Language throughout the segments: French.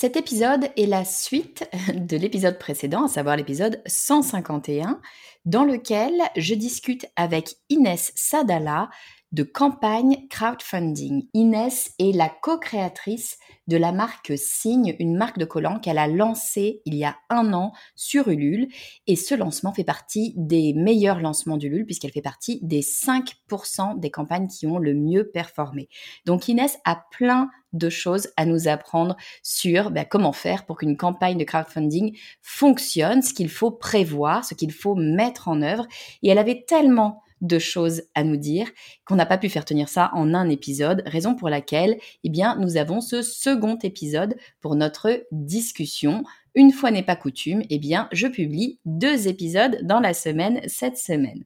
Cet épisode est la suite de l'épisode précédent, à savoir l'épisode 151, dans lequel je discute avec Inès Sadala de campagne crowdfunding. Inès est la co-créatrice de la marque Signe, une marque de collants qu'elle a lancée il y a un an sur Ulule. Et ce lancement fait partie des meilleurs lancements d'Ulule puisqu'elle fait partie des 5% des campagnes qui ont le mieux performé. Donc Inès a plein de choses à nous apprendre sur ben, comment faire pour qu'une campagne de crowdfunding fonctionne, ce qu'il faut prévoir, ce qu'il faut mettre en œuvre. Et elle avait tellement de choses à nous dire qu'on n'a pas pu faire tenir ça en un épisode, raison pour laquelle eh bien, nous avons ce second épisode pour notre discussion. Une fois n'est pas coutume, eh bien, je publie deux épisodes dans la semaine cette semaine.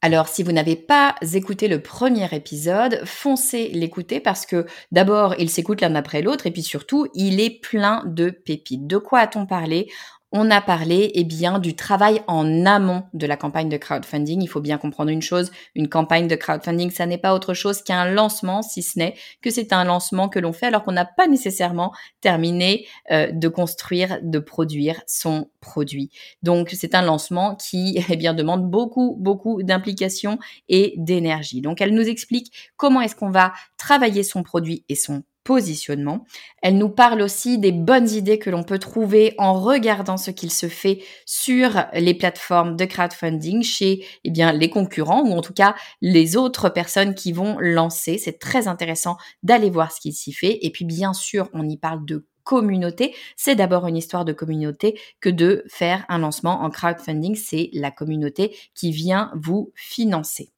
Alors, si vous n'avez pas écouté le premier épisode, foncez l'écouter parce que d'abord, il s'écoute l'un après l'autre et puis surtout, il est plein de pépites. De quoi a-t-on parlé? On a parlé eh bien du travail en amont de la campagne de crowdfunding. Il faut bien comprendre une chose, une campagne de crowdfunding, ça n'est pas autre chose qu'un lancement, si ce n'est que c'est un lancement que l'on fait alors qu'on n'a pas nécessairement terminé euh, de construire, de produire son produit. Donc c'est un lancement qui eh bien demande beaucoup beaucoup d'implication et d'énergie. Donc elle nous explique comment est-ce qu'on va travailler son produit et son positionnement. Elle nous parle aussi des bonnes idées que l'on peut trouver en regardant ce qu'il se fait sur les plateformes de crowdfunding chez eh bien, les concurrents ou en tout cas les autres personnes qui vont lancer. C'est très intéressant d'aller voir ce qu'il s'y fait. Et puis bien sûr, on y parle de communauté. C'est d'abord une histoire de communauté que de faire un lancement en crowdfunding. C'est la communauté qui vient vous financer.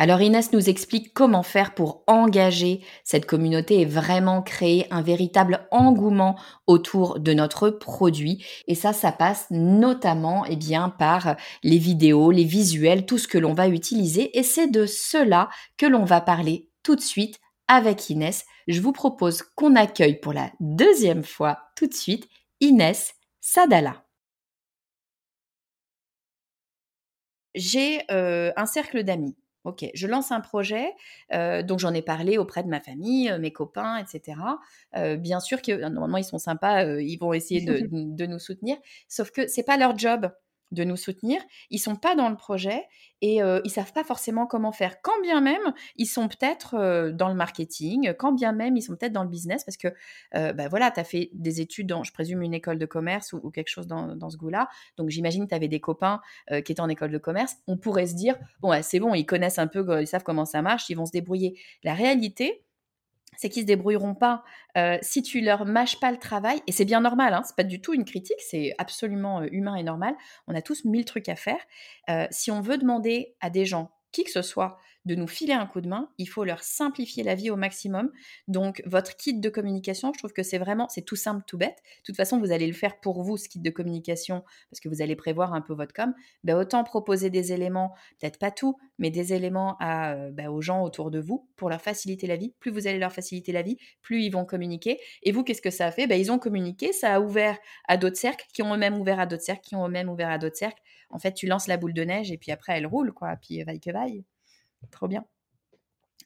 Alors Inès nous explique comment faire pour engager cette communauté et vraiment créer un véritable engouement autour de notre produit. Et ça, ça passe notamment eh bien, par les vidéos, les visuels, tout ce que l'on va utiliser. Et c'est de cela que l'on va parler tout de suite avec Inès. Je vous propose qu'on accueille pour la deuxième fois tout de suite Inès Sadala. J'ai euh, un cercle d'amis Ok, je lance un projet, euh, donc j'en ai parlé auprès de ma famille, mes copains, etc. Euh, bien sûr que normalement ils sont sympas, ils vont essayer de, de, nous soutenir, sauf que c'est pas leur job de nous soutenir. Ils sont pas dans le projet et euh, ils savent pas forcément comment faire. Quand bien même ils sont peut-être euh, dans le marketing, quand bien même ils sont peut-être dans le business, parce que euh, bah voilà, tu as fait des études dans, je présume, une école de commerce ou, quelque chose dans, dans ce goût-là. Donc j'imagine que tu avais des copains qui étaient en école de commerce. On pourrait se dire, bon, c'est bon, ils connaissent un peu, ils savent comment ça marche, ils vont se débrouiller. La réalité, c'est qu'ils se débrouilleront pas euh, si tu leur mâches pas le travail. Et c'est bien normal, hein, c'est pas du tout une critique, c'est absolument euh, humain et normal. On a tous mille trucs à faire. Euh, si on veut demander à des gens, qui que ce soit, de nous filer un coup de main, il faut leur simplifier la vie au maximum. Donc votre kit de communication, je trouve que c'est vraiment, c'est tout simple, tout bête. De toute façon, vous allez le faire pour vous, ce kit de communication, parce que vous allez prévoir un peu votre com. Ben, autant proposer des éléments, peut-être pas tout, mais des éléments à, euh, ben, aux gens autour de vous pour leur faciliter la vie. Plus vous allez leur faciliter la vie, plus ils vont communiquer. Et vous, qu'est-ce que ça a fait? Ben, Ils ont communiqué, ça a ouvert à d'autres cercles, qui ont eux-mêmes ouvert à d'autres cercles, qui ont eux-mêmes ouvert à d'autres cercles. En fait, tu lances la boule de neige et puis après, elle roule, quoi. Puis vaille que vaille. Trop bien.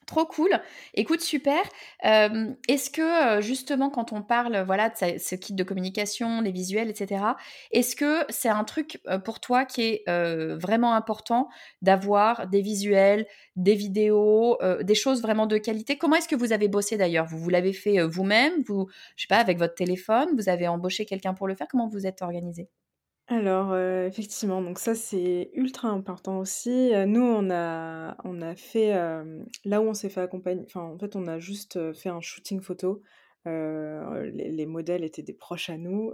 Trop cool. Écoute, super. est-ce que justement, quand on parle voilà, de ce kit de communication, les visuels, etc., est-ce que c'est un truc pour toi qui est vraiment important d'avoir des visuels, des vidéos, des choses vraiment de qualité? Comment est-ce que vous avez bossé d'ailleurs? Vous, vous l'avez fait vous-même? Vous, je sais pas, avec votre téléphone? Vous avez embauché quelqu'un pour le faire? Comment vous êtes organisé? Alors, effectivement, donc ça, c'est ultra important aussi. nous, on a on a fait, là où on s'est fait accompagner enfin, en fait, on a juste, fait un shooting photo, les les modèles étaient des proches à nous,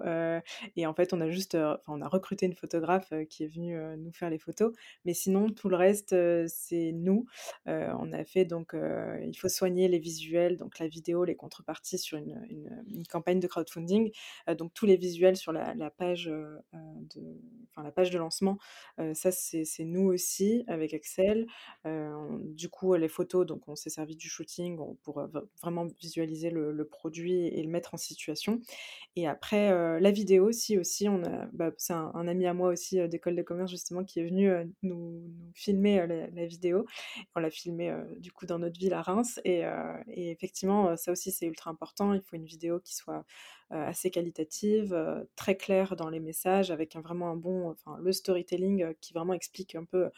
et en fait, on a juste, enfin, on a recruté une photographe, qui est venue, nous faire les photos. Mais sinon, tout le reste, c'est nous. on a fait donc, il faut soigner les visuels, donc la vidéo, les contreparties sur une campagne de crowdfunding. donc tous les visuels sur la page, de la page de lancement, ça c'est nous aussi avec Excel. du coup, les photos, donc on s'est servi du shooting pour, vraiment visualiser le produit et le mettre en situation. Et après, la vidéo aussi aussi, on a bah, c'est un ami à moi aussi, d'école de commerce justement qui est venu, nous nous filmer, la vidéo. On l'a filmé, du coup dans notre ville à Reims et effectivement, ça aussi c'est ultra important. Il faut une vidéo qui soit, assez qualitative, très claire dans les messages avec vraiment un bon enfin le storytelling, qui vraiment explique un peu,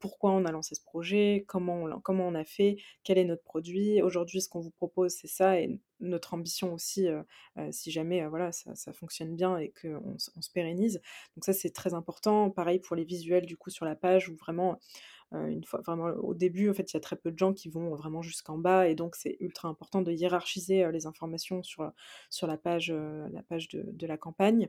pourquoi on a lancé ce projet, comment on comment on a fait, quel est notre produit. Aujourd'hui, ce qu'on vous propose, c'est ça et notre ambition aussi, si jamais, voilà, ça fonctionne bien et qu'on on se pérennise. Donc ça, c'est très important. Pareil pour les visuels, du coup, sur la page où vraiment, une fois vraiment au début, en fait, il y a très peu de gens qui vont vraiment jusqu'en bas et donc c'est ultra important de hiérarchiser, les informations sur, sur la page, de la campagne.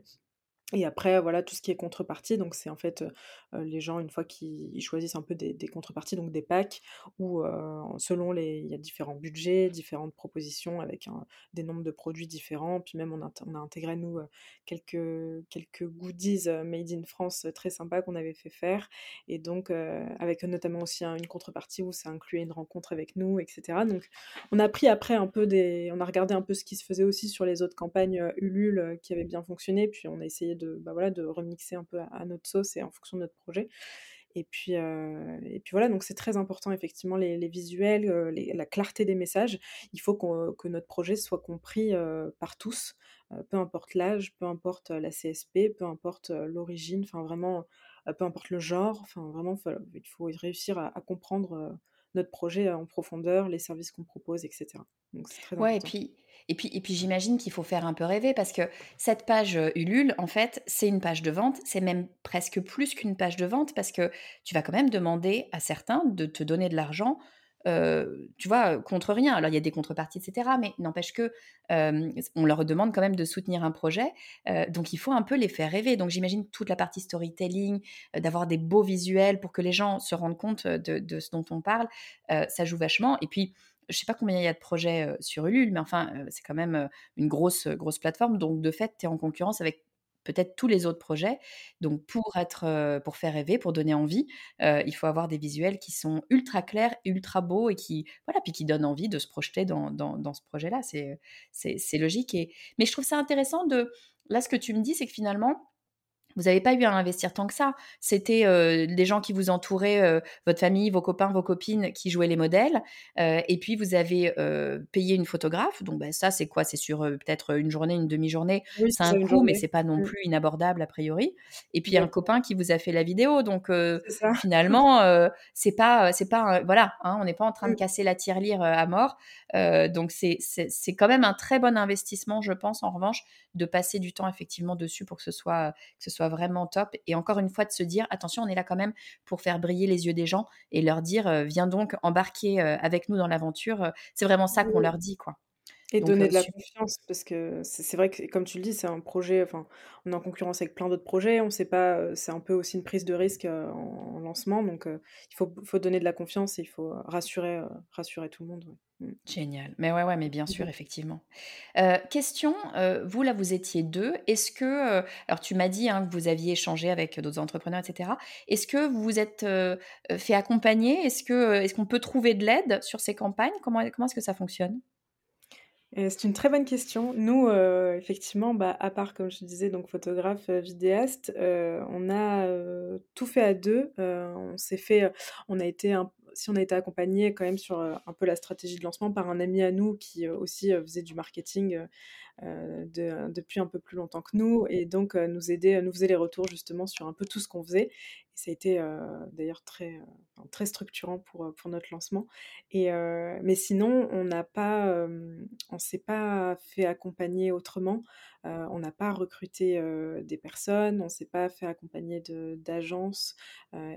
Et après, voilà, tout ce qui est contrepartie, donc c'est en fait, les gens une fois qu'ils choisissent un peu des contreparties, donc des packs où, selon les il y a différents budgets, différentes propositions avec des nombres de produits différents. Puis même on a on a intégré nous, quelques quelques goodies, made in France, très sympas qu'on avait fait faire et donc avec notamment aussi une contrepartie où ça incluait une rencontre avec nous et cetera. Donc on a pris après un peu des on a regardé un peu ce qui se faisait aussi sur les autres campagnes, Ulule, qui avaient bien fonctionné, puis on a essayé bah, voilà, de remixer un peu à, notre sauce et en fonction de notre projet. Et puis, et puis voilà, donc c'est très important effectivement les, visuels, la clarté des messages. Il faut que notre projet soit compris par tous, peu importe l'âge, peu importe la CSP, peu importe l'origine, enfin vraiment, peu importe le genre, enfin vraiment, il faut réussir à, comprendre notre projet en profondeur, les services qu'on propose, etc. Donc c'est très ouais, et puis et puis, et puis j'imagine qu'il faut faire un peu rêver parce que cette page euh, Ulule, en fait, c'est une page de vente. C'est même presque plus qu'une page de vente parce que tu vas quand même demander à certains de te donner de l'argent. Tu vois, contre rien. Alors, il y a des contreparties, etc. Mais n'empêche que on leur demande quand même de soutenir un projet. donc, il faut un peu les faire rêver. Donc, j'imagine toute la partie storytelling, d'avoir des beaux visuels pour que les gens se rendent compte de, ce dont on parle. ça joue vachement. Et puis, je sais pas combien il y a de projets sur Ulule, mais enfin, c'est quand même une grosse, grosse plateforme. Donc, de fait, tu es en concurrence avec peut-être tous les autres projets. Donc, pour être, pour faire rêver, pour donner envie, il faut avoir des visuels qui sont ultra clairs, ultra beaux et qui, voilà, puis qui donnent envie de se projeter dans, dans, ce projet-là. C'est, c'est, logique. Et, mais je trouve ça intéressant de, là, ce que tu me dis, c'est que finalement, vous n'avez pas eu à investir tant que ça. C'était euh, des gens qui vous entouraient, euh, votre famille, vos copains, vos copines qui jouaient les modèles. Euh, et puis, vous avez payé une photographe. Donc, ben, ça, c'est quoi? C'est sur peut-être une journée, une demi-journée. c'est un coût, mais c'est pas non mmh. plus inabordable a priori. Et puis, y a un copain qui vous a fait la vidéo. Donc, finalement, c'est pas, c'est pas, voilà, hein, on n'est pas en train de mmh. casser la tirelire à mort. donc, c'est quand même un très bon investissement, je pense, en revanche, de passer du temps effectivement dessus pour que ce soit, que ce soit vraiment top. Et encore une fois, de se dire, attention, on est là quand même pour faire briller les yeux des gens et leur dire, euh, viens donc embarquer euh, avec nous dans l'aventure. C'est vraiment ça qu'on leur dit, quoi. Et donner euh, de la confiance, parce que c'est vrai que, comme tu le dis, c'est un projet, enfin, on est en concurrence avec plein d'autres projets, on sait pas, c'est un peu aussi une prise de risque en, lancement, donc il faut, faut, donner de la confiance et il faut rassurer, rassurer tout le monde. Génial. Mais ouais, ouais, mais bien sûr, mmh effectivement. question, vous là, vous étiez deux. Est-ce que, alors tu m'as dit hein, que vous aviez échangé avec d'autres entrepreneurs, etc. Est-ce que vous vous êtes fait accompagner? Est-ce que, est-ce qu'on peut trouver de l'aide sur ces campagnes? Comment, comment est-ce que ça fonctionne? C'est une très bonne question. Nous, effectivement, bah, à part, comme je te disais, donc photographe, vidéaste, on a tout fait à deux. on s'est fait, on a été un, si on a été accompagné quand même sur un peu la stratégie de lancement par un ami à nous qui aussi faisait du marketing de, depuis un peu plus longtemps que nous et donc nous aider, nous faisait les retours justement sur un peu tout ce qu'on faisait. Et ça a été d'ailleurs très, très structurant pour, pour notre lancement. Et, mais sinon, on n'a pas, on s'est pas fait accompagner autrement. on n'a pas recruté des personnes, on s'est pas fait accompagner d'agences.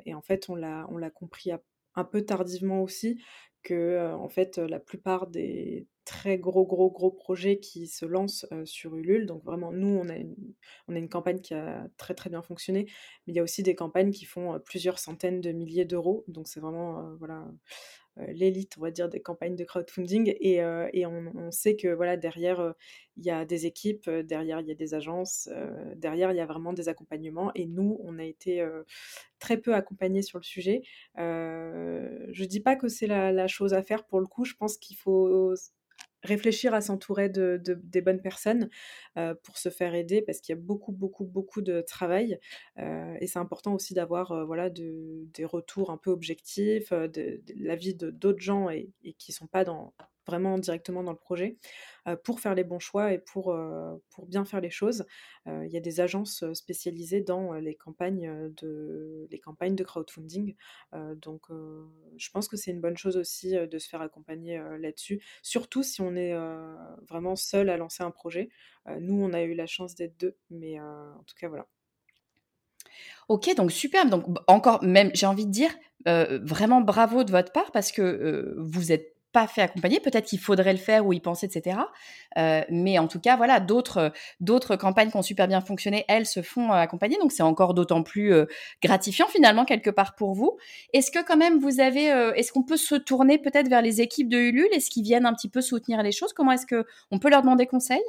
et en fait, on l'a compris à un peu tardivement aussi que, en fait, la plupart des très gros, gros, gros projets qui se lancent, sur Ulule. Donc vraiment nous on a une on a une campagne qui a très, très bien fonctionné, mais il y a aussi des campagnes qui font, plusieurs centaines de milliers d'euros. Donc c'est vraiment, voilà, l'élite, on va dire, des campagnes de crowdfunding. Et, euh, et on, sait que voilà, derrière, euh, il y a des équipes, derrière, il y a des agences, derrière, il y a vraiment des accompagnements. Et nous, on a été très peu accompagnés sur le sujet. je ne dis pas que c'est la, chose à faire pour le coup. Je pense qu'il faut réfléchir à s'entourer de, des bonnes personnes euh, pour se faire aider parce qu'il y a beaucoup, beaucoup, beaucoup de travail. Euh, et c'est important aussi d'avoir euh, voilà, des retours un peu objectifs, de, l'avis de, d'autres gens et, et qui ne sont pas dans, vraiment directement dans le projet pour faire les bons choix et pour, pour bien faire les choses. il y a des agences spécialisées dans les campagnes de, les campagnes de crowdfunding. donc, je pense que c'est une bonne chose aussi de se faire accompagner là-dessus, surtout si on est vraiment seul à lancer un projet. nous, on a eu la chance d'être deux, mais en tout cas, voilà. Ok, donc super. Donc encore, même, j'ai envie de dire, vraiment bravo de votre part parce que vous êtes pas fait accompagner. Peut-être qu'il faudrait le faire ou y penser, etc. Euh, mais en tout cas, voilà, d'autres d'autres campagnes qui ont super bien fonctionné, elles se font euh, accompagner. Donc c'est encore d'autant plus euh, gratifiant finalement quelque part pour vous. Est-ce que quand même vous avez, est-ce qu'on peut se tourner peut-être vers les équipes de Ulule? Est-ce qu'ils viennent un petit peu soutenir les choses? Comment est-ce que on peut leur demander conseil?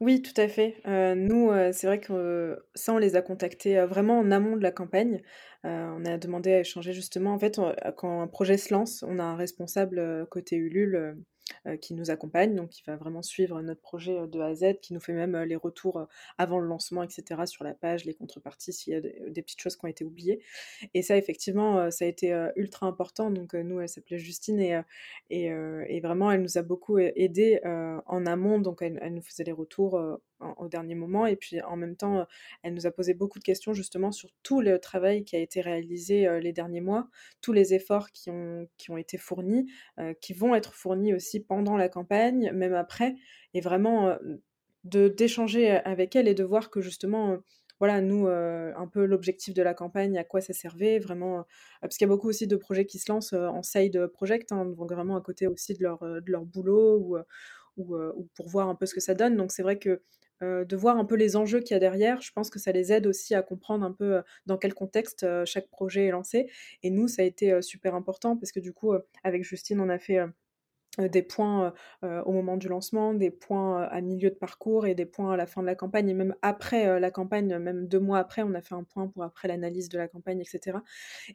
Oui, tout à fait. nous, c'est vrai que, ça, on les a contactés, vraiment en amont de la campagne. on a demandé à échanger justement en fait, quand un projet se lance, on a un responsable, côté Ulule, euh, qui nous accompagne, donc qui va vraiment suivre notre projet euh, de A à Z, qui nous fait même euh, les retours avant le lancement, etc., sur la page, les contreparties, s'il y a des, petites choses qui ont été oubliées. Et ça, effectivement, ça a été ultra important. Donc, nous, elle s'appelait Justine et, et, vraiment, elle nous a beaucoup aidé en amont. Donc, elle, nous faisait les retours au dernier moment. Et puis, en même temps, elle nous a posé beaucoup de questions justement sur tout le travail qui a été réalisé les derniers mois, tous les efforts qui ont, qui ont été fournis, qui vont être fournis aussi pendant la campagne, même après, et vraiment de d'échanger avec elle et de voir que justement voilà, nous, un peu l'objectif de la campagne, à quoi ça servait, vraiment, parce qu'il y a beaucoup aussi de projets qui se lancent en side project, hein, vraiment à côté aussi de leur, de leur boulot ou, ou, ou, pour voir un peu ce que ça donne. Donc c'est vrai que de voir un peu les enjeux qu'il y a derrière, je pense que ça les aide aussi à comprendre un peu dans quel contexte chaque projet est lancé. Et nous, ça a été super important parce que du coup, avec Justine, on a fait euh, des points au moment du lancement, des points à milieu de parcours et des points à la fin de la campagne. Et même après la campagne, même deux mois après, on a fait un point pour après l'analyse de la campagne, etc.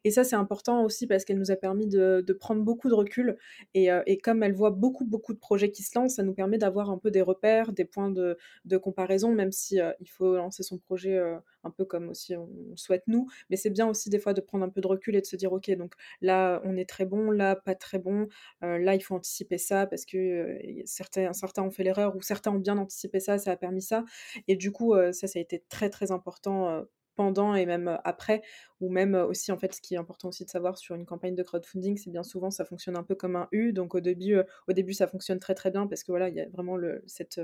Et ça, c'est important aussi parce qu'elle nous a permis de, prendre beaucoup de recul. Et, et, comme elle voit beaucoup, beaucoup de projets qui se lancent, ça nous permet d'avoir un peu des repères, des points de, de comparaison, même si il faut lancer son projet un peu comme aussi on, souhaite nous. Mais c'est bien aussi des fois de prendre un peu de recul et de se dire, OK, donc là, on est très bon, là, pas très bon, là, il faut anticiper ça parce que certains, certains ont fait l'erreur ou certains ont bien anticipé ça, ça a permis ça. Et du coup, ça, ça a été très très important pendant et même après, ou même aussi, en fait, ce qui est important aussi de savoir sur une campagne de crowdfunding, c'est bien souvent, ça fonctionne un peu comme un U. Donc au début, au début ça fonctionne très très bien parce que voilà, il y a vraiment cette,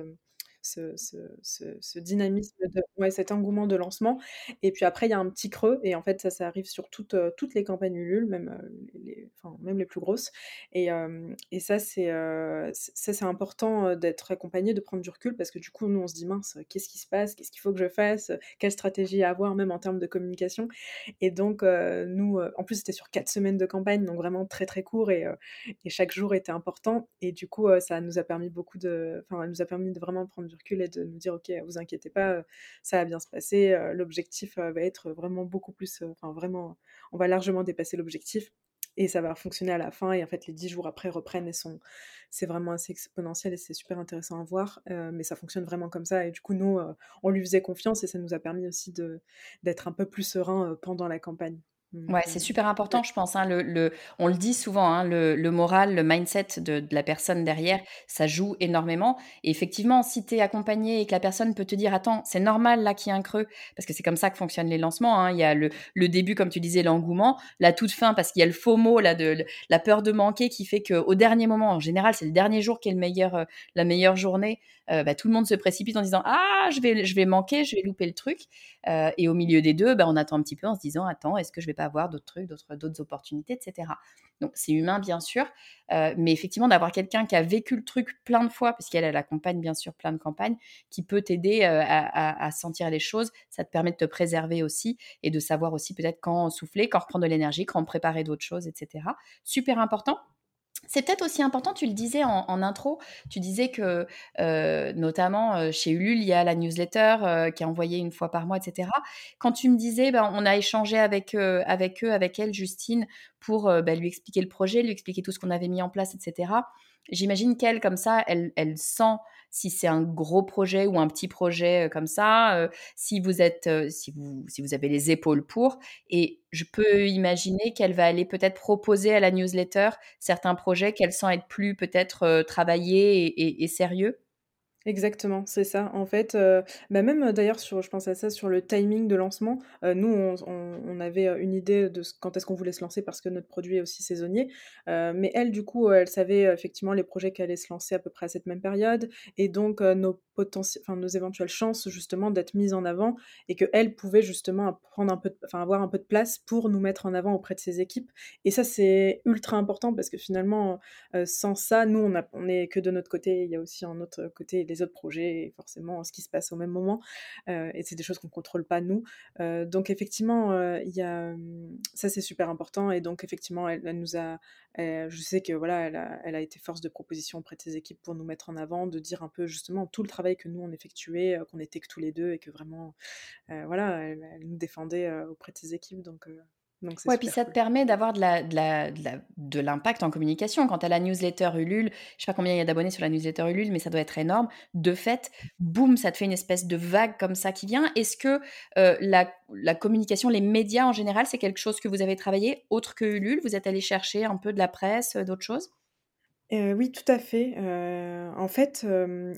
ce, dynamisme, de, ouais, cet engouement de lancement. Et puis après, il y a un petit creux, et en fait, ça, ça arrive sur toutes, euh, toutes les campagnes Ulule, même, euh, les, enfin, même les plus grosses. Et, euh, et ça, c'est c'est important d'être accompagné, de prendre du recul, parce que du coup, nous, on se dit, mince, qu'est-ce qui se passe? Qu'est-ce qu'il faut que je fasse? Quelle stratégie avoir, même en termes de communication? Et donc, nous, en plus, c'était sur quatre semaines de campagne, donc vraiment très, très court, et, et chaque jour était important. Et du coup, ça nous a permis beaucoup de... Enfin, nous a permis de vraiment prendre du et de nous dire ok vous inquiétez pas ça va bien se passer l'objectif va être vraiment beaucoup plus enfin vraiment on va largement dépasser l'objectif et ça va fonctionner à la fin et en fait les dix jours après reprennent et sont c'est vraiment assez exponentiel et c'est super intéressant à voir mais ça fonctionne vraiment comme ça et du coup nous on lui faisait confiance et ça nous a permis aussi d'être un peu plus serein pendant la campagne Ouais, c'est super important, je pense. Hein, le, le, on le dit souvent, hein, le, le, moral, le mindset de, de, la personne derrière, ça joue énormément. Et effectivement, si tu es accompagné et que la personne peut te dire, attends, c'est normal là qu'il y ait un creux, parce que c'est comme ça que fonctionnent les lancements. Hein. Il y a le, le, début, comme tu disais, l'engouement, la toute fin, parce qu'il y a le faux mot, là, de, la peur de manquer qui fait qu'au dernier moment, en général, c'est le dernier jour qui est le meilleur, euh, la meilleure journée. Euh, bah, tout le monde se précipite en disant ah je vais je vais manquer je vais louper le truc euh, et au milieu des deux bah, on attend un petit peu en se disant attends est-ce que je vais pas avoir d'autres trucs, d'autres, opportunités, etc. Donc c'est humain bien sûr, euh, mais effectivement d'avoir quelqu'un qui a vécu le truc plein de fois, puisqu'elle elle accompagne bien sûr plein de campagnes, qui peut t'aider euh, à, sentir les choses, ça te permet de te préserver aussi et de savoir aussi peut-être quand souffler, quand reprendre de l'énergie, quand préparer d'autres choses, etc. Super important. C'est peut-être aussi important, tu le disais en, intro, tu disais que euh, notamment euh, chez Ulule, il y a la newsletter euh, qui est envoyée une fois par mois, etc. Quand tu me disais, ben, on a échangé avec, avec eux, avec elle, Justine, pour ben, lui expliquer le projet, lui expliquer tout ce qu'on avait mis en place, etc. J'imagine qu'elle, comme ça, elle, elle sent si c'est un gros projet ou un petit projet euh, comme ça, euh, si vous êtes, euh, si vous, si vous avez les épaules pour. Et je peux imaginer qu'elle va aller peut-être proposer à la newsletter certains projets qu'elle sent être plus peut-être travaillés et sérieux. Exactement, c'est ça. En fait, euh, bah, même, euh, d'ailleurs sur je pense à ça sur le timing de lancement, euh, nous on avait, une idée de quand est-ce qu'on voulait se lancer parce que notre produit est aussi saisonnier. mais elle du coup, elle savait, effectivement les projets qui allaient se lancer à peu près à cette même période et donc, nos nos éventuelles chances justement d'être mises en avant et qu'elle pouvait justement prendre un peu enfin avoir un peu de place pour nous mettre en avant auprès de ses équipes et ça c'est ultra important parce que finalement, sans ça, nous on a on est que de notre côté, il y a aussi un autre côté autres projets et forcément ce qui se passe au même moment. Euh, et c'est des choses qu'on contrôle pas nous. Euh, donc effectivement, euh, il y a, hum, ça c'est super important. Et donc effectivement, elle, nous a, je sais que voilà, elle elle a, été force de proposition auprès de ses équipes pour nous mettre en avant, de dire un peu justement tout le travail que nous on effectuait, qu'on était que tous les deux et que vraiment, voilà, elle, nous défendait auprès de ses équipes. Donc donc ouais, puis ça te permet d'avoir de, la, de, la, de, l'impact en communication. Quand tu as la newsletter Ulule, je sais pas combien il y a d'abonnés sur la newsletter Ulule, mais ça doit être énorme. De fait, boum, ça te fait une espèce de vague comme ça qui vient. Est-ce que euh, la, la, communication, les médias en général, c'est quelque chose que vous avez travaillé autre que Ulule? Vous êtes allé chercher un peu de la presse, d'autres choses? Oui, tout à fait. en fait,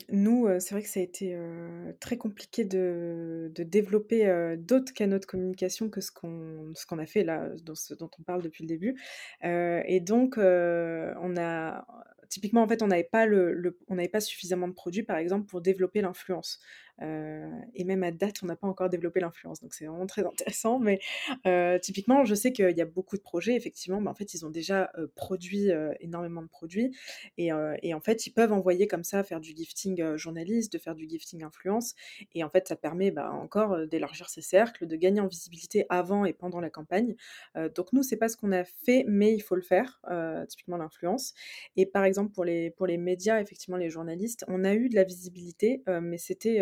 nous, c'est vrai que ça a été, très compliqué de de développer, d'autres canaux de communication que ce qu'on ce qu'on a fait là, ce dont on parle depuis le début. et donc, on a typiquement, en fait, on n'avait pas le on n'avait pas suffisamment de produits, par exemple, pour développer l'influence. Euh, et même à date, on n'a pas encore développé l'influence. Donc c'est vraiment très intéressant. Mais euh, typiquement, je sais qu'il y a beaucoup de projets, effectivement, mais en fait, ils ont déjà euh, produit énormément de produits. Et, et, en fait, ils peuvent envoyer comme ça, faire du gifting journaliste, de faire du gifting influence. Et en fait, ça permet bah, encore d'élargir ses cercles, de gagner en visibilité avant et pendant la campagne. donc nous, c'est pas ce qu'on a fait, mais il faut le faire, typiquement l'influence. Et par exemple, pour les, pour les médias, effectivement, les journalistes, on a eu de la visibilité, mais c'était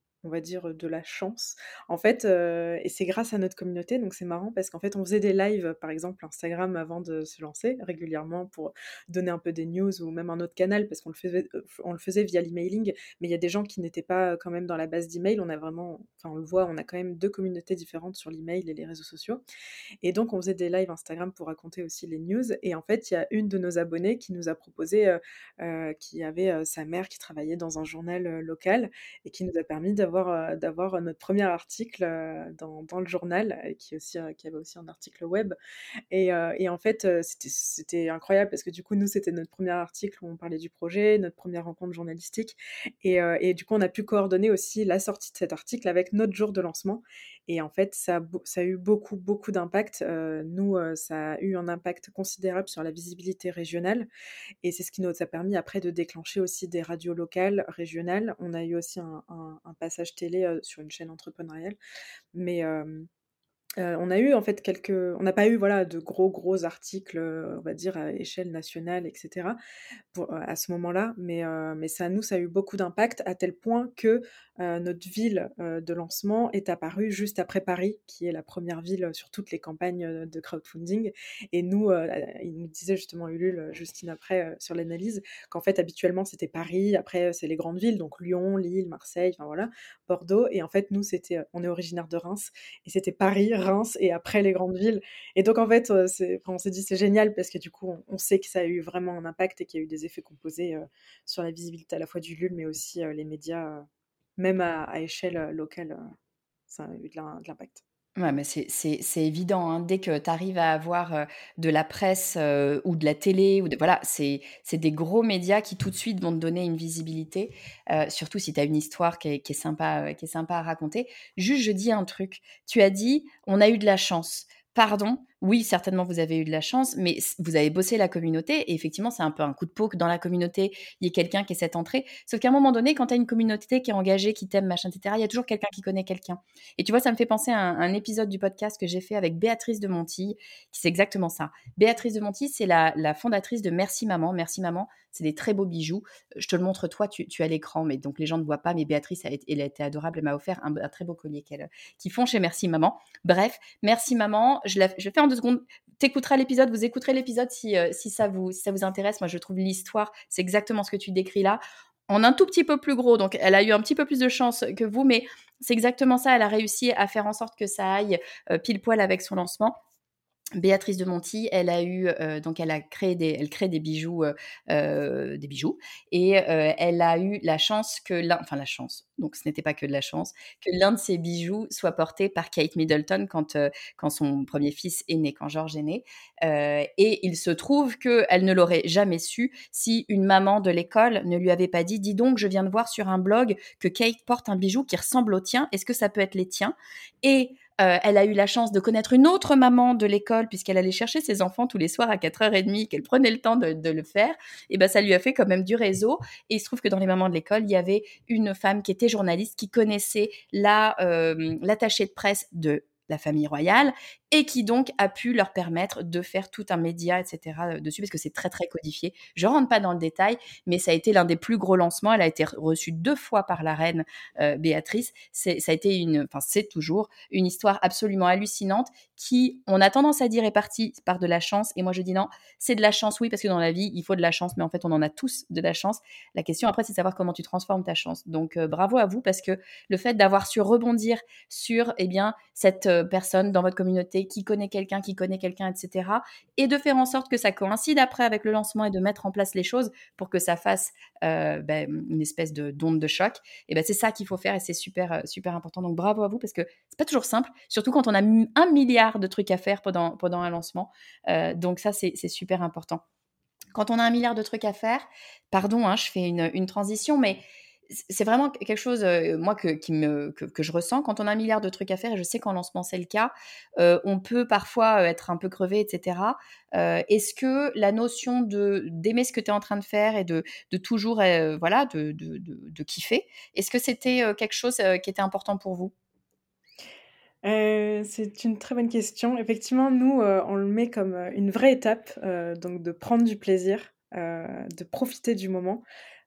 on va dire, de la chance. En fait, euh, et c'est grâce à notre communauté, donc c'est marrant parce qu'en fait, on faisait des lives, par exemple, Instagram avant de se lancer régulièrement pour donner un peu des news ou même un autre canal parce qu'on le faisait, euh, on le faisait via l'emailing, mais il y a des gens qui n'étaient pas quand même dans la base d'email. On a vraiment, enfin, on le voit, on a quand même deux communautés différentes sur l'email et les réseaux sociaux. Et donc, on faisait des lives Instagram pour raconter aussi les news. Et en fait, il y a une de nos abonnées qui nous a proposé, euh, qui avait sa mère qui travaillait dans un journal local et qui nous a permis d'avoir euh, d'avoir, notre premier article euh, dans, le journal, qui, euh, avait aussi un article web. Et, en fait, c'était incroyable parce que du coup, nous, c'était notre premier article où on parlait du projet, notre première rencontre journalistique. Et, du coup, on a pu coordonner aussi la sortie de cet article avec notre jour de lancement. Et en fait, ça a, eu beaucoup, beaucoup d'impact. nous, ça a eu un impact considérable sur la visibilité régionale. Et c'est ce qui nous a permis après de déclencher aussi des radios locales, régionales. On a eu aussi un passage télé sur une chaîne entrepreneuriale. Mais on a eu en fait quelques, on n'a pas eu voilà de gros gros articles, on va dire à échelle nationale, etc. Pour, à ce moment-là, mais mais ça nous ça a eu beaucoup d'impact à tel point que notre ville de lancement est apparue juste après Paris, qui est la première ville sur toutes les campagnes de crowdfunding. Et nous, il nous disait justement Ulule, Justine après sur l'analyse, qu'en fait habituellement c'était Paris, après c'est les grandes villes, donc Lyon, Lille, Marseille, enfin voilà, Bordeaux. Et en fait nous c'était, on est originaire de Reims et c'était Paris Reims et après les grandes villes. Et donc en fait, euh, on s'est dit c'est génial parce que du coup, on, sait que ça a eu vraiment un impact et qu'il y a eu des effets composés euh, sur la visibilité à la fois du LUL, mais aussi euh, les médias, même à, échelle locale, ça a eu de l'impact. Ouais, mais c'est évident, hein. Dès que tu arrives à avoir, de la presse, ou de la télé ou de voilà, c'est des gros médias qui tout de suite vont te donner une visibilité, surtout si tu as une histoire qui est qui est sympa, qui est sympa à raconter. Juste, je dis un truc, tu as dit: «On a eu de la chance». pardon, oui, certainement vous avez eu de la chance, mais vous avez bossé la communauté et effectivement, c'est un peu un coup de peau que dans la communauté, il y ait quelqu'un qui ait cette entrée. Sauf qu'à un moment donné, quand tu as une communauté qui est engagée, qui t'aime, machin, etc., il y a toujours quelqu'un qui connaît quelqu'un. Et tu vois, ça me fait penser à un, épisode du podcast que j'ai fait avec Béatrice de Monti, qui c'est exactement ça. Béatrice de Monti, c'est la, fondatrice de Merci Maman. Merci Maman, c'est des très beaux bijoux. Je te le montre, toi, tu, as l'écran, mais donc les gens ne voient pas, mais Béatrice, elle, elle a été adorable, elle m'a offert un, très beau collier qu'elle, qu'ils font chez Merci Maman. Bref, Merci Maman, je, la, je fais en deux secondes t'écouteras l'épisode, vous écouterez l'épisode si, euh, si, ça vous, ça vous intéresse. Moi, je trouve l'histoire, c'est exactement ce que tu décris là, en un tout petit peu plus gros. Donc, elle a eu un petit peu plus de chance que vous, mais c'est exactement ça. Elle a réussi à faire en sorte que ça aille euh, pile poil avec son lancement. Béatrice de Monti, elle a eu euh, donc elle a créé des, elle crée des bijoux, euh, euh, des bijoux, et elle a eu la chance que l'un, enfin la chance, donc ce n'était pas que de la chance, que l'un de ses bijoux soit porté par Kate Middleton quand quand son premier fils est né, quand George est né, et il se trouve que elle ne l'aurait jamais su si une maman de l'école ne lui avait pas dit, dis donc, je viens de voir sur un blog que Kate porte un bijou qui ressemble au tien, est-ce que ça peut être les tiens? Et euh, elle a eu la chance de connaître une autre maman de l'école puisqu'elle allait chercher ses enfants tous les soirs à 4h30, qu'elle prenait le temps de, le faire. Et ben ça lui a fait quand même du réseau. Et il se trouve que dans les mamans de l'école, il y avait une femme qui était journaliste, qui connaissait la euh, l'attachée de presse de la famille royale et qui donc a pu leur permettre de faire tout un média, etc. Euh, dessus, parce que c'est très, très codifié. Je rentre pas dans le détail, mais ça a été l'un des plus gros lancements. Elle a été reçue deux fois par la reine euh, Béatrice. C'est, ça a été une, enfin, c'est toujours une histoire absolument hallucinante qui, on a tendance à dire, est partie par de la chance. Et moi, je dis non, c'est de la chance, oui, parce que dans la vie, il faut de la chance, mais en fait, on en a tous de la chance. La question après, c'est de savoir comment tu transformes ta chance. Donc, euh, bravo à vous, parce que le fait d'avoir su rebondir sur, eh bien, cette personne dans votre communauté qui connaît quelqu'un, qui connaît quelqu'un, etc. Et de faire en sorte que ça coïncide après avec le lancement et de mettre en place les choses pour que ça fasse euh, ben, une espèce de d'onde de choc. Et ben c'est ça qu'il faut faire et c'est super euh, super important. Donc bravo à vous parce que c'est pas toujours simple, surtout quand on a un milliard de trucs à faire pendant pendant un lancement. Euh, donc ça c'est super important. Quand on a un milliard de trucs à faire, pardon, hein, je fais une, une transition, mais c'est vraiment quelque chose, moi, que, que, je ressens. Quand on a un milliard de trucs à faire, et je sais qu'en lancement, c'est le cas, on peut parfois être un peu crevé, etc. Est-ce que la notion d'aimer ce que tu es en train de faire et de, de toujours, voilà, de, de, de kiffer, est-ce que c'était quelque chose qui était important pour vous? C'est une très bonne question. Effectivement, nous, on le met comme une vraie étape, donc de prendre du plaisir, de profiter du moment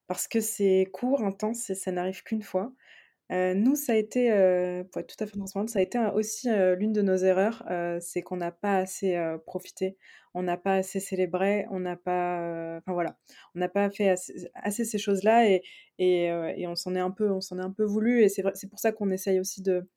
parce que c'est court, intense et ça n'arrive qu'une fois. nous, ça a été, pour être tout à fait transparente, ça a été aussi, l'une de nos erreurs, c'est qu'on n'a pas assez, profité. On n'a pas assez célébré, on n'a pas, enfin voilà, on n'a pas fait assez ces choses-là et et on s'en est un peu on s'en est un peu voulu et c'est pour ça qu'on essaye aussi de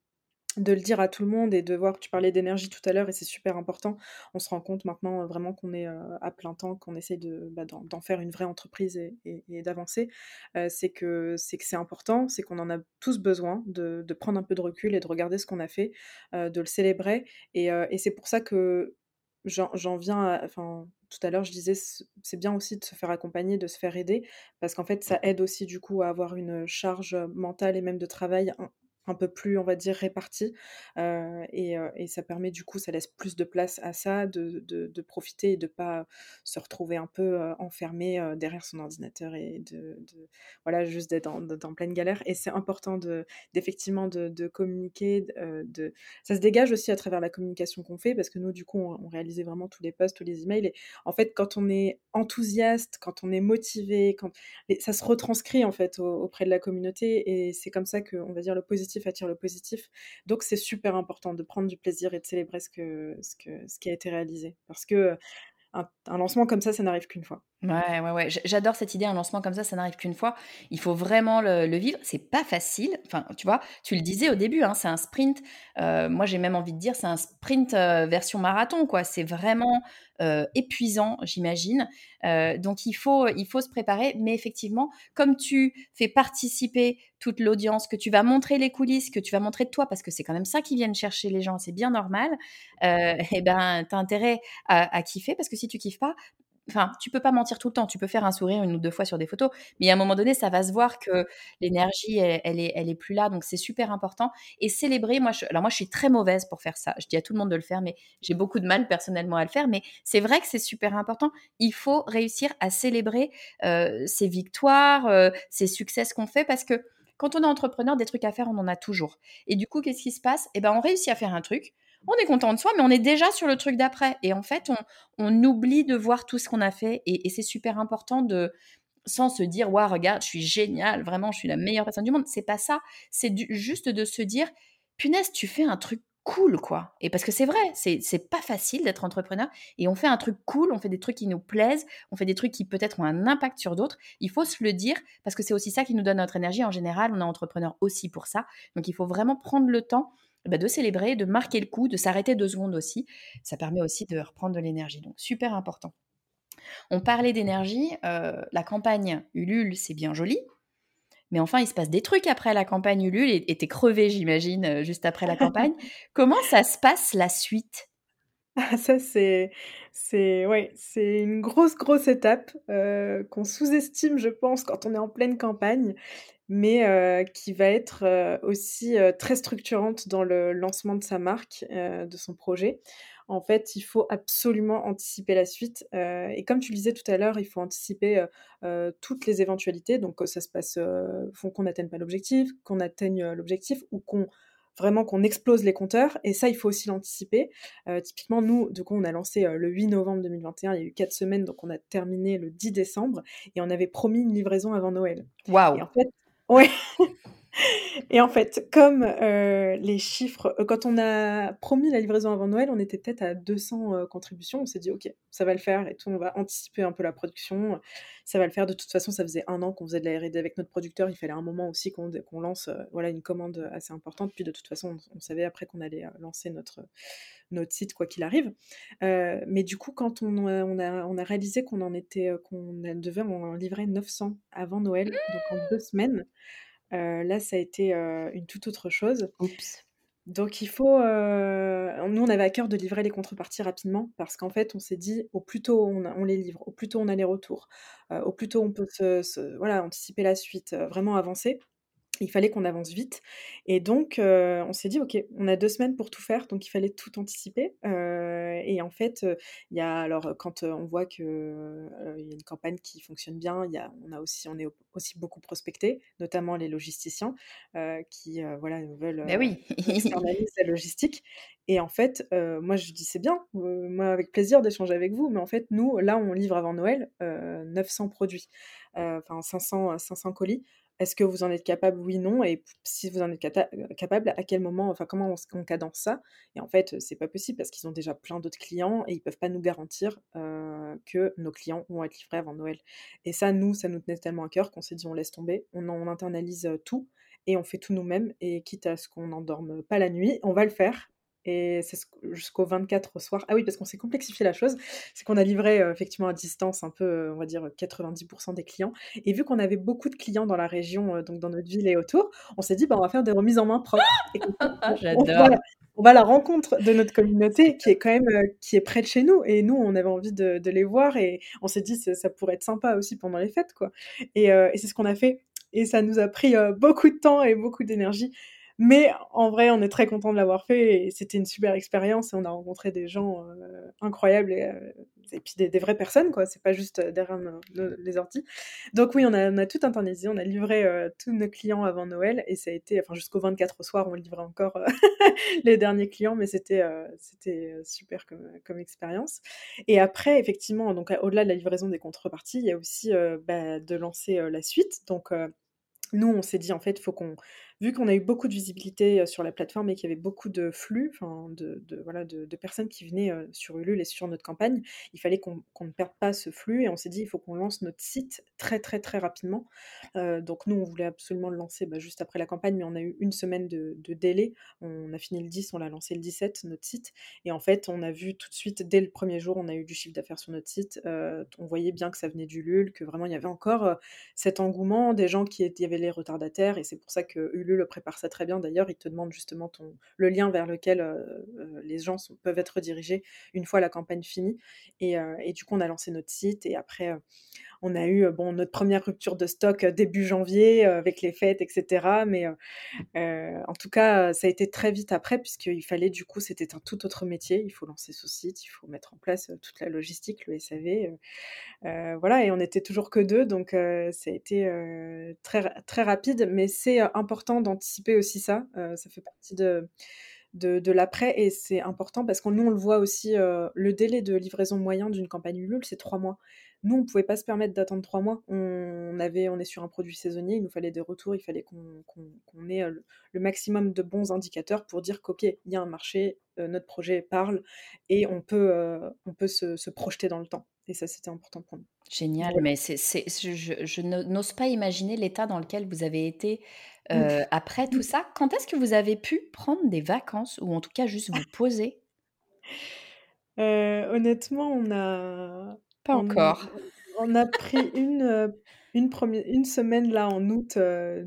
de le dire à tout le monde et de voir, tu parlais d'énergie tout à l'heure et c'est super important. On se rend compte maintenant euh, vraiment qu'on est euh, à plein temps, qu'on essaye de, bah, d'en, faire une vraie entreprise et, d'avancer. Euh, c'est que c'est que c'est important, c'est qu'on en a tous besoin de, prendre un peu de recul et de regarder ce qu'on a fait, de le célébrer. Et, c'est pour ça que j'en, viens à, enfin, tout à l'heure, je disais, c'est bien aussi de se faire accompagner, de se faire aider, parce qu'en fait, ça aide aussi du coup à avoir une charge mentale et même de travail un peu plus, on va dire, réparti. et, ça permet, du coup, ça laisse plus de place à ça, de, de, profiter et de pas se retrouver un peu enfermé derrière son ordinateur et de, voilà, juste d'être en, pleine galère. Et c'est important de, d'effectivement de, communiquer. De, ça se dégage aussi à travers la communication qu'on fait parce que nous, du coup, on, réalisait vraiment tous les posts, tous les emails. Et en fait, quand on est enthousiaste, quand on est motivé, quand ça se retranscrit en fait auprès de la communauté et c'est comme ça que, on va dire, le positif attire le positif. Donc c'est super important de prendre du plaisir et de célébrer ce, que, ce, qui a été réalisé. Parce que un, lancement comme ça, ça n'arrive qu'une fois. Ouais, ouais, ouais. J'adore cette idée. Un lancement comme ça, ça n'arrive qu'une fois. Il faut vraiment le, vivre. C'est pas facile. Enfin, tu vois, tu le disais au début, hein, c'est un sprint. Euh, moi, j'ai même envie de dire, c'est un sprint euh, version marathon, quoi. C'est vraiment euh, épuisant, j'imagine. donc, il faut, il faut se préparer. Mais effectivement, comme tu fais participer toute l'audience, que tu vas montrer les coulisses, que tu vas montrer de toi, parce que c'est quand même ça qui viennent chercher les gens, c'est bien normal. eh ben, t'as intérêt à, à kiffer, parce que si tu kiffes pas, enfin, tu peux pas mentir tout le temps. Tu peux faire un sourire une ou deux fois sur des photos, mais à un moment donné, ça va se voir que l'énergie, elle, est, elle est plus là. Donc, c'est super important. Et célébrer, moi, je, alors moi, je suis très mauvaise pour faire ça. Je dis à tout le monde de le faire, mais j'ai beaucoup de mal personnellement à le faire. Mais c'est vrai que c'est super important. Il faut réussir à célébrer euh, ses victoires, euh, succès qu'on fait, parce que quand on est entrepreneur, des trucs à faire, on en a toujours. Et du coup, qu'est-ce qui se passe? Eh ben, on réussit à faire un truc on est content de soi, mais on est déjà sur le truc d'après. Et en fait, on, oublie de voir tout ce qu'on a fait. Et, c'est super important de, sans se dire, waouh, regarde, je suis génial, vraiment, je suis la meilleure personne du monde. C'est pas ça. C'est juste de se dire, punaise, tu fais un truc cool, quoi. Et parce que c'est vrai, c'est pas facile d'être entrepreneur. Et on fait un truc cool, on fait des trucs qui nous plaisent, on fait des trucs qui peut-être ont un impact sur d'autres. Il faut se le dire parce que c'est aussi ça qui nous donne notre énergie. En général, on est entrepreneur aussi pour ça. Donc il faut vraiment prendre le temps bah, de célébrer, de marquer le coup, de s'arrêter deux secondes aussi. Ça permet aussi de reprendre de l'énergie. Donc super important. On parlait d'énergie, euh, la campagne Ulule, c'est bien joli. Mais enfin, il se passe des trucs après la campagne Ulule et t'es crevé, j'imagine, euh, juste après la campagne. Comment ça se passe la suite? Ah, ça, c'est c'est ouais, c'est une grosse, grosse étape euh, qu'on sous-estime, je pense, quand on est en pleine campagne mais qui va être aussi très structurante dans le lancement de sa marque, de son projet. En fait, il faut absolument anticiper la suite. et comme tu le disais tout à l'heure, il faut anticiper toutes les éventualités. Donc, ça se passe, font qu'on n'atteigne pas l'objectif, qu'on atteigne l'objectif ou qu'on vraiment qu'on explose les compteurs. Et ça, il faut aussi l'anticiper. typiquement, nous, du coup, on a lancé le 8 novembre 2021. Il y a eu quatre semaines, donc on a terminé le 10 décembre et on avait promis une livraison avant Noël. Waouh en fait, Ouais. Et en fait, comme euh, les chiffres, euh, quand on a promis la livraison avant Noël, on était peut-être à 200 euh, contributions. On s'est dit, OK, ça va le faire et tout, on va anticiper un peu la production. Ça va le faire. De toute façon, ça faisait un an qu'on faisait de la R&D avec notre producteur. Il fallait un moment aussi qu'on lance voilà, une commande assez importante. Puis de toute façon, on, savait après qu'on allait lancer notre, notre site, quoi qu'il arrive. mais du coup, quand on, on, a, on a réalisé qu'on en était, qu'on devait en livrer 900 avant Noël, donc en deux semaines, là, ça a été une toute autre chose. Oups. Donc il faut, nous on avait à cœur de livrer les contreparties rapidement parce qu'en fait on s'est dit au plus tôt on, les livre, au plus tôt on a les retours, au plus tôt on peut se, voilà anticiper la suite, vraiment avancer il fallait qu'on avance vite. Et donc, on s'est dit, OK, on a deux semaines pour tout faire, donc il fallait tout anticiper. et en fait, il y a, alors, quand on voit qu'il y a une campagne qui fonctionne bien, y a, on, a aussi, on est aussi beaucoup prospecté, notamment les logisticiens qui voilà, veulent Mais oui. externaliser la logistique. Et en fait, moi, je dis, c'est bien, moi, avec plaisir d'échanger avec vous, mais en fait, nous, là, on livre avant Noël 900 produits, enfin 500, 500 colis. Est-ce que vous en êtes capable Oui, non. Et si vous en êtes euh, capable, à quel moment, enfin, comment on, cadence ça? Et en fait, c'est pas possible parce qu'ils ont déjà plein d'autres clients et ils peuvent pas nous garantir que nos clients vont être livrés avant Noël. Et ça, nous, ça nous tenait tellement à cœur qu'on s'est dit on laisse tomber, on, on internalise tout et on fait tout nous-mêmes. Et quitte à ce qu'on n'endorme pas la nuit, on va le faire et c'est jusqu'au 24 au soir. Ah oui, parce qu'on s'est complexifié la chose, c'est qu'on a livré euh, effectivement à distance un peu, euh, on va dire 90% des clients. Et vu qu'on avait beaucoup de clients dans la région, euh, donc dans notre ville et autour, on s'est dit, bah, on va faire des remises en main propres. J'adore. On, va à la rencontre de notre communauté qui est quand même qui est près de chez nous. Et nous, on avait envie de, les voir et on s'est dit, ça, ça, pourrait être sympa aussi pendant les fêtes. quoi. Et, et c'est ce qu'on a fait. Et ça nous a pris beaucoup de temps et beaucoup d'énergie. Mais en vrai, on est très content de l'avoir fait et c'était une super expérience et on a rencontré des gens euh, incroyables et, euh, puis des, vraies personnes, quoi. C'est pas juste euh, derrière les orties. Donc oui, on a, tout internalisé, on a livré tous nos clients avant Noël et ça a été, enfin jusqu'au 24 au soir, on livrait encore les derniers clients, mais c'était c'était super comme, comme expérience. Et après, effectivement, donc au-delà de la livraison des contreparties, il y a aussi bah, de lancer la suite. Donc nous, on s'est dit, en fait, il faut qu'on vu qu'on a eu beaucoup de visibilité sur la plateforme et qu'il y avait beaucoup de flux, enfin de, voilà, de, personnes qui venaient sur Ulule et sur notre campagne, il fallait qu'on ne perde pas ce flux et on s'est dit il faut qu'on lance notre site très très très rapidement. donc nous on voulait absolument le lancer bah, juste après la campagne, mais on a eu une semaine de, délai. On a fini le 10, on l'a lancé le 17 notre site et en fait on a vu tout de suite dès le premier jour on a eu du chiffre d'affaires sur notre site. on voyait bien que ça venait d'Ulule, que vraiment il y avait encore cet engouement des gens qui étaient, y les retardataires et c'est pour ça que Ulule Ulule prépare ça très bien d'ailleurs, il te demande justement le lien vers lequel les gens peuvent être dirigés une fois la campagne finie. Et, et, du coup, on a lancé notre site et après, on a eu bon, notre première rupture de stock début janvier avec les fêtes, etc. Mais en tout cas, ça a été très vite après, puisqu'il fallait du coup, c'était un tout autre métier. Il faut lancer ce site, il faut mettre en place toute la logistique, le SAV. voilà, et on n'était toujours que deux, donc ça a été très, très rapide. Mais c'est important d'anticiper aussi ça. ça fait partie de de, l'après et c'est important parce que nous on le voit aussi le délai de livraison moyen d'une campagne Ulule c'est trois mois nous, on ne pouvait pas se permettre d'attendre trois mois. On, avait, on est sur un produit saisonnier, il nous fallait des retours, il fallait qu'on ait euh, le, maximum de bons indicateurs pour dire qu'ok, il y a un marché, euh, notre projet parle et on peut, euh, on peut se, projeter dans le temps. Et ça, c'était important pour nous. Génial, mais c'est, je, je n'ose pas imaginer l'état dans lequel vous avez été après tout ça. Quand est-ce que vous avez pu prendre des vacances ou en tout cas juste vous poser? Honnêtement, on a, pas encore. On a pris une, euh, une, première, une semaine là en août. Euh,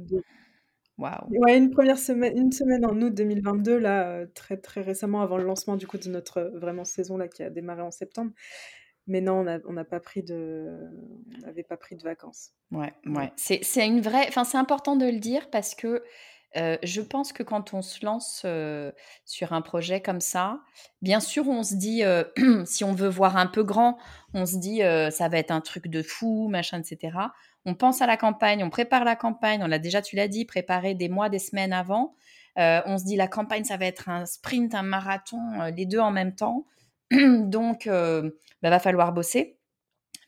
Ouais, une première semaine, une semaine en août 2022 là, euh, très très récemment avant le lancement du coup de notre vraiment saison là qui a démarré en septembre. Mais non, on n'a pas pris de, on n'avait pas pris de vacances. Ouais, ouais. C'est, c'est une vraie, enfin c'est important de le dire parce que je pense que quand on se lance sur un projet comme ça, bien sûr, on se dit, si on veut voir un peu grand, on se dit, ça va être un truc de fou, machin, etc. On pense à la campagne, on prépare la campagne, on l'a déjà, tu l'as dit, préparé des mois, des semaines avant. on se dit, la campagne, ça va être un sprint, un marathon, les deux en même temps. Donc, il bah, va falloir bosser.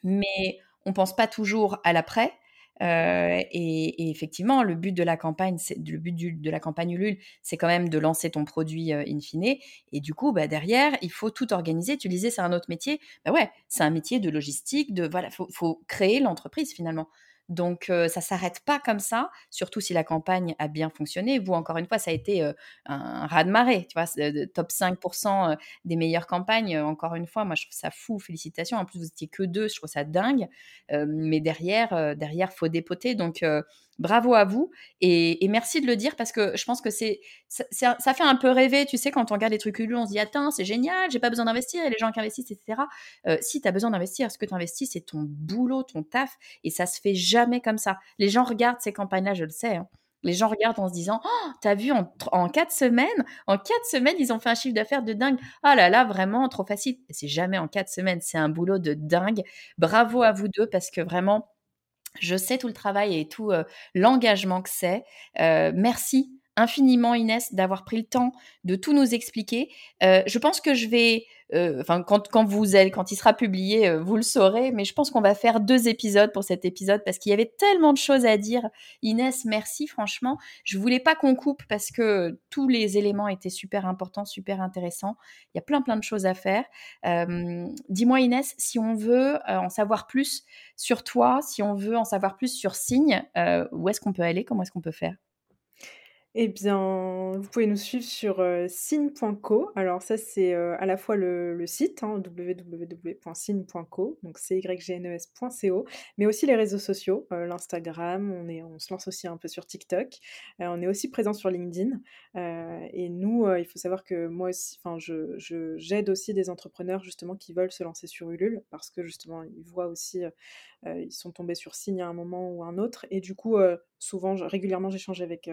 Mais on pense pas toujours à l'après. Euh, et, effectivement, le but de la campagne, le but de la campagne Ulule, c'est quand même de lancer ton produit euh, in fine. Et du coup, bah, derrière, il faut tout organiser. Tu disais, c'est un autre métier. Bah ouais, c'est un métier de logistique. De voilà, faut, faut créer l'entreprise finalement. Donc, ça ça s'arrête pas comme ça, surtout si la campagne a bien fonctionné. Vous, encore une fois, ça a été un raz-de-marée, tu vois, top 5% des meilleures campagnes. Encore une fois, moi, je trouve ça fou, félicitations. En plus, vous étiez que deux, je trouve ça dingue. mais derrière, derrière, faut dépoter. Donc, bravo à vous et, merci de le dire parce que je pense que c'est ça, fait un peu rêver, tu sais, quand on regarde les trucs Ulu, on se dit attends, c'est génial, j'ai pas besoin d'investir, et les gens qui investissent, etc. Euh, si tu as besoin d'investir, ce que tu investis, c'est ton boulot, ton taf, et ça se fait jamais comme ça. Les gens regardent ces campagnes-là, je le sais. Hein. Les gens regardent en se disant oh, T'as vu, en, quatre semaines, en quatre semaines, ils ont fait un chiffre d'affaires de dingue. Ah là là, vraiment trop facile. C'est jamais en quatre semaines, c'est un boulot de dingue. Bravo à vous deux parce que vraiment, je sais tout le travail et tout l'engagement que c'est. merci infiniment Inès d'avoir pris le temps de tout nous expliquer. je pense que je vais euh, enfin quand, quand vous quand il sera publié, euh, vous le saurez. Mais je pense qu'on va faire deux épisodes pour cet épisode parce qu'il y avait tellement de choses à dire. Inès, merci franchement. Je voulais pas qu'on coupe parce que tous les éléments étaient super importants, super intéressants. Il y a plein plein de choses à faire. Euh, dis-moi Inès, si on veut en savoir plus sur toi, si on veut en savoir plus sur Signe, où est-ce qu'on peut aller? Comment est-ce qu'on peut faire? Eh bien, vous pouvez nous suivre sur, euh, signe.co. Alors ça, c'est, euh, à la fois le site, hein, www.signe.co, donc cygnes.co, mais aussi les réseaux sociaux, euh, l'Instagram, on on se lance aussi un peu sur TikTok, on est aussi présent sur LinkedIn, et nous, il faut savoir que moi aussi, enfin, je j'aide aussi des entrepreneurs justement qui veulent se lancer sur Ulule parce que justement, ils voient aussi, ils sont tombés sur Signe à un moment ou un autre. Et du coup, souvent, régulièrement, j'échange avec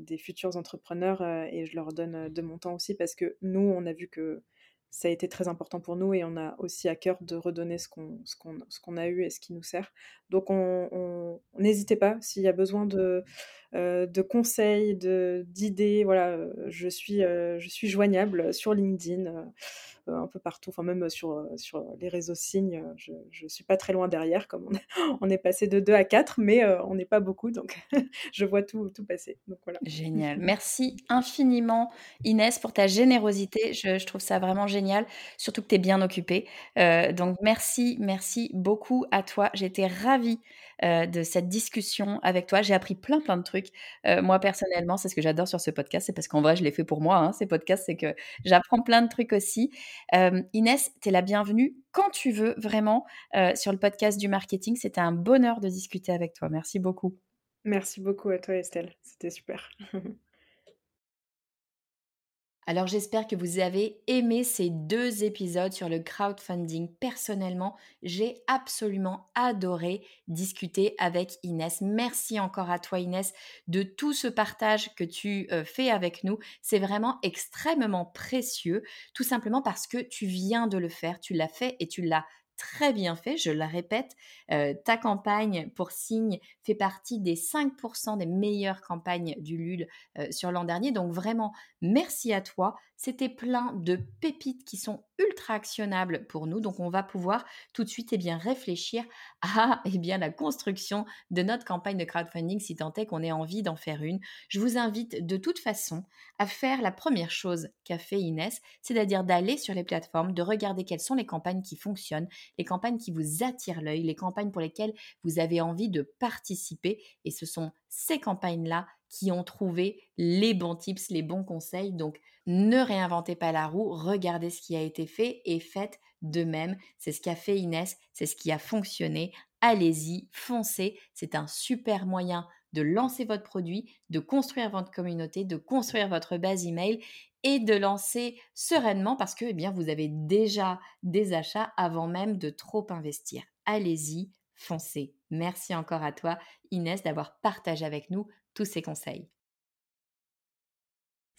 des futurs entrepreneurs et je leur donne de mon temps aussi parce que nous, on a vu que ça a été très important pour nous et on a aussi à cœur de redonner ce qu'on a eu et ce qui nous sert. Donc on n'hésitez pas s'il y a besoin de de conseils, de d'idées, voilà, je suis je suis joignable sur LinkedIn. Euh, un peu partout, enfin même sur, euh, sur les réseaux signes, euh, je ne suis pas très loin derrière, comme on, est passé de 2 à 4, mais on n'est pas beaucoup, donc je vois tout, tout passer. Donc, voilà. Génial. Merci infiniment Inès pour ta générosité. Je, trouve ça vraiment génial, surtout que tu es bien occupée. donc merci, merci beaucoup à toi. J'étais ravie euh, de cette discussion avec toi. J'ai appris plein, plein de trucs. Euh, moi, personnellement, c'est ce que j'adore sur ce podcast. C'est parce qu'en vrai, je l'ai fait pour moi, hein, ces podcasts. C'est que j'apprends plein de trucs aussi. Euh, Inès, tu es la bienvenue quand tu veux, vraiment, sur le podcast du marketing. C'était un bonheur de discuter avec toi. Merci beaucoup. Merci beaucoup à toi Estelle, c'était super. Alors j'espère que vous avez aimé ces deux épisodes sur le crowdfunding. Personnellement, j'ai absolument adoré discuter avec Inès. Merci encore à toi Inès de tout ce partage que tu euh, fais avec nous. C'est vraiment extrêmement précieux, tout simplement parce que tu viens de le faire, tu l'as fait et tu l'as très bien fait, je la répète. Euh, ta campagne pour Signe fait partie des 5% des meilleures campagnes du LUL euh, sur l'an dernier. Donc vraiment, merci à toi. C'était plein de pépites qui sont ultra actionnables pour nous. Donc on va pouvoir tout de suite eh bien, réfléchir à eh bien, la construction de notre campagne de crowdfunding si tant est qu'on ait envie d'en faire une. Je vous invite de toute façon à faire la première chose qu'a fait Inès, c'est-à-dire d'aller sur les plateformes, de regarder quelles sont les campagnes qui fonctionnent, les campagnes qui vous attirent l'œil, les campagnes pour lesquelles vous avez envie de participer. Et ce sont ces campagnes-là qui ont trouvé les bons tips, les bons conseils. Donc, ne réinventez pas la roue, regardez ce qui a été fait et faites de même. C'est ce qu'a fait Inès, c'est ce qui a fonctionné. Allez-y, foncez. C'est un super moyen de lancer votre produit, de construire votre communauté, de construire votre base email et de lancer sereinement parce que eh bien, vous avez déjà des achats avant même de trop investir. Allez-y, foncez. Merci encore à toi, Inès, d'avoir partagé avec nous tous ces conseils.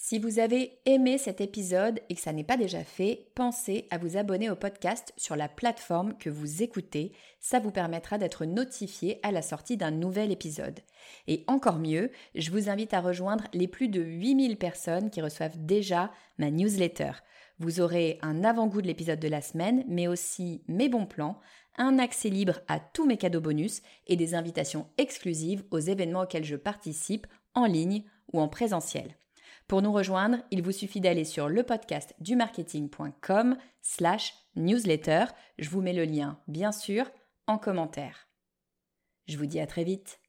Si vous avez aimé cet épisode et que ça n'est pas déjà fait, pensez à vous abonner au podcast sur la plateforme que vous écoutez. Ça vous permettra d'être notifié à la sortie d'un nouvel épisode. Et encore mieux, je vous invite à rejoindre les plus de 8000 personnes qui reçoivent déjà ma newsletter. Vous aurez un avant-goût de l'épisode de la semaine, mais aussi mes bons plans, un accès libre à tous mes cadeaux bonus et des invitations exclusives aux événements auxquels je participe en ligne ou en présentiel. Pour nous rejoindre, il vous suffit d'aller sur le podcast du marketing.com slash newsletter. Je vous mets le lien, bien sûr, en commentaire. Je vous dis à très vite.